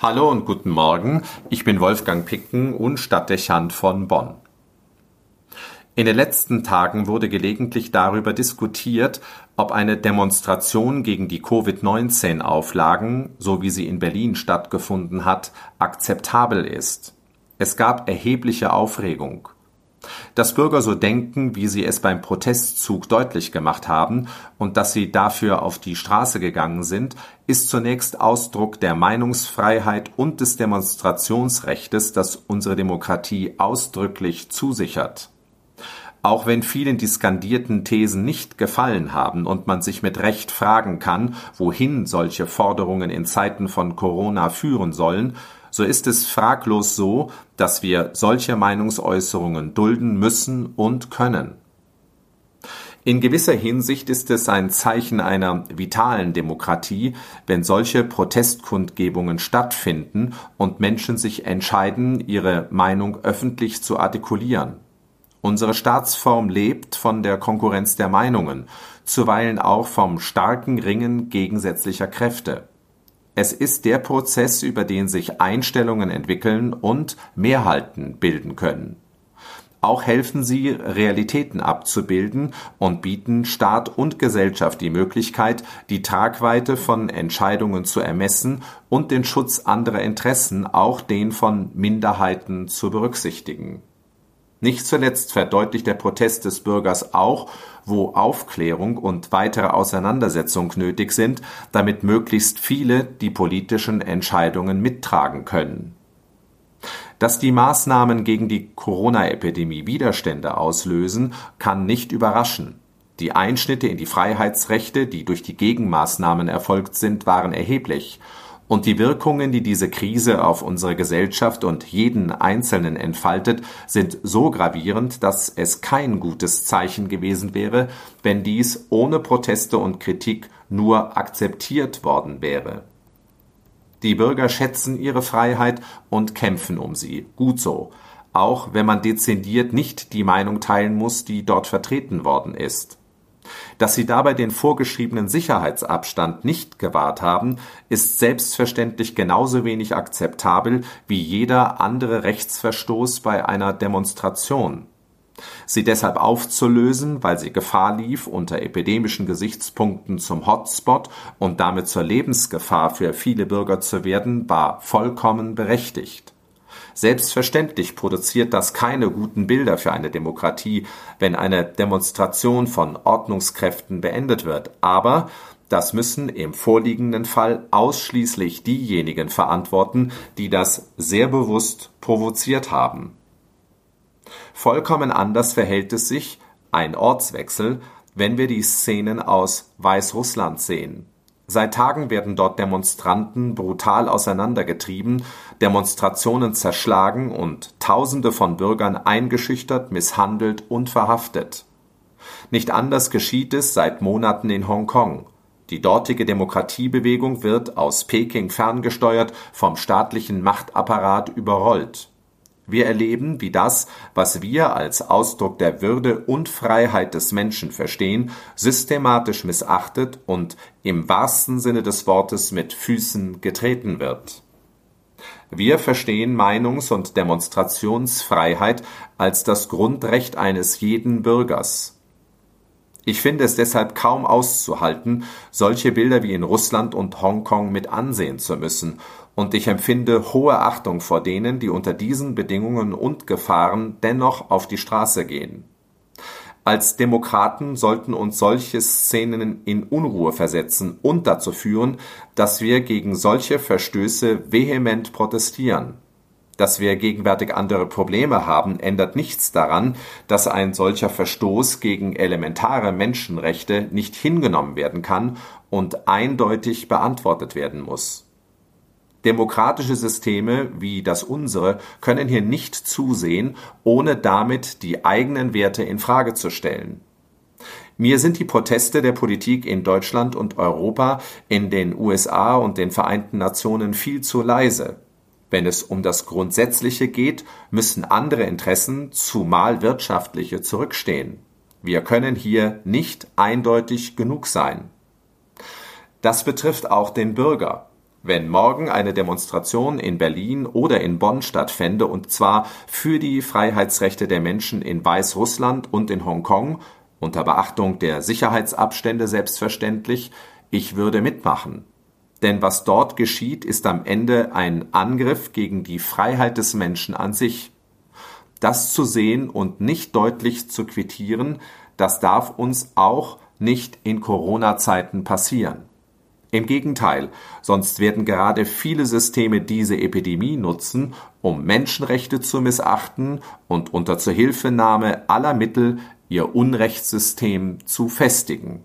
Hallo und guten Morgen, ich bin Wolfgang Picken und Stadtdechant von Bonn. In den letzten Tagen wurde gelegentlich darüber diskutiert, ob eine Demonstration gegen die Covid-19-Auflagen, so wie sie in Berlin stattgefunden hat, akzeptabel ist. Es gab erhebliche Aufregung. Dass Bürger so denken, wie sie es beim Protestzug deutlich gemacht haben und dass sie dafür auf die Straße gegangen sind, ist zunächst Ausdruck der Meinungsfreiheit und des Demonstrationsrechtes, das unsere Demokratie ausdrücklich zusichert. Auch wenn vielen die skandierten Thesen nicht gefallen haben und man sich mit Recht fragen kann, wohin solche Forderungen in Zeiten von Corona führen sollen, so ist es fraglos so, dass wir solche Meinungsäußerungen dulden müssen und können. In gewisser Hinsicht ist es ein Zeichen einer vitalen Demokratie, wenn solche Protestkundgebungen stattfinden und Menschen sich entscheiden, ihre Meinung öffentlich zu artikulieren. Unsere Staatsform lebt von der Konkurrenz der Meinungen, zuweilen auch vom starken Ringen gegensätzlicher Kräfte. Es ist der Prozess, über den sich Einstellungen entwickeln und Mehrheiten bilden können. Auch helfen sie, Realitäten abzubilden und bieten Staat und Gesellschaft die Möglichkeit, die Tragweite von Entscheidungen zu ermessen und den Schutz anderer Interessen, auch den von Minderheiten, zu berücksichtigen nicht zuletzt verdeutlicht der Protest des Bürgers auch, wo Aufklärung und weitere Auseinandersetzung nötig sind, damit möglichst viele die politischen Entscheidungen mittragen können. Dass die Maßnahmen gegen die Corona-Epidemie Widerstände auslösen, kann nicht überraschen. Die Einschnitte in die Freiheitsrechte, die durch die Gegenmaßnahmen erfolgt sind, waren erheblich und die Wirkungen, die diese Krise auf unsere Gesellschaft und jeden Einzelnen entfaltet, sind so gravierend, dass es kein gutes Zeichen gewesen wäre, wenn dies ohne Proteste und Kritik nur akzeptiert worden wäre. Die Bürger schätzen ihre Freiheit und kämpfen um sie. Gut so. Auch wenn man dezidiert nicht die Meinung teilen muss, die dort vertreten worden ist. Dass sie dabei den vorgeschriebenen Sicherheitsabstand nicht gewahrt haben, ist selbstverständlich genauso wenig akzeptabel wie jeder andere Rechtsverstoß bei einer Demonstration. Sie deshalb aufzulösen, weil sie Gefahr lief, unter epidemischen Gesichtspunkten zum Hotspot und damit zur Lebensgefahr für viele Bürger zu werden, war vollkommen berechtigt Selbstverständlich produziert das keine guten Bilder für eine Demokratie, wenn eine Demonstration von Ordnungskräften beendet wird, aber das müssen im vorliegenden Fall ausschließlich diejenigen verantworten, die das sehr bewusst provoziert haben. Vollkommen anders verhält es sich, ein Ortswechsel, wenn wir die Szenen aus Weißrussland sehen Seit Tagen werden dort Demonstranten brutal auseinandergetrieben, Demonstrationen zerschlagen und Tausende von Bürgern eingeschüchtert, misshandelt und verhaftet. Nicht anders geschieht es seit Monaten in Hongkong. Die dortige Demokratiebewegung wird aus Peking ferngesteuert, vom staatlichen Machtapparat überrollt wir erleben, wie das, was wir als Ausdruck der Würde und Freiheit des Menschen verstehen, systematisch missachtet und im wahrsten Sinne des Wortes mit Füßen getreten wird. Wir verstehen Meinungs- und Demonstrationsfreiheit als das Grundrecht eines jeden Bürgers. Ich finde es deshalb kaum auszuhalten, solche Bilder wie in Russland und Hongkong mit ansehen zu müssen, und ich empfinde hohe Achtung vor denen, die unter diesen Bedingungen und Gefahren dennoch auf die Straße gehen. Als Demokraten sollten uns solche Szenen in Unruhe versetzen und dazu führen, dass wir gegen solche Verstöße vehement protestieren. Dass wir gegenwärtig andere Probleme haben, ändert nichts daran, dass ein solcher Verstoß gegen elementare Menschenrechte nicht hingenommen werden kann und eindeutig beantwortet werden muss. Demokratische Systeme wie das unsere können hier nicht zusehen, ohne damit die eigenen Werte in Frage zu stellen. Mir sind die Proteste der Politik in Deutschland und Europa, in den USA und den Vereinten Nationen viel zu leise. Wenn es um das Grundsätzliche geht, müssen andere Interessen, zumal wirtschaftliche, zurückstehen. Wir können hier nicht eindeutig genug sein. Das betrifft auch den Bürger. Wenn morgen eine Demonstration in Berlin oder in Bonn stattfände, und zwar für die Freiheitsrechte der Menschen in Weißrussland und in Hongkong, unter Beachtung der Sicherheitsabstände selbstverständlich, ich würde mitmachen. Denn was dort geschieht, ist am Ende ein Angriff gegen die Freiheit des Menschen an sich. Das zu sehen und nicht deutlich zu quittieren, das darf uns auch nicht in Corona-Zeiten passieren. Im Gegenteil, sonst werden gerade viele Systeme diese Epidemie nutzen, um Menschenrechte zu missachten und unter Zuhilfenahme aller Mittel ihr Unrechtssystem zu festigen.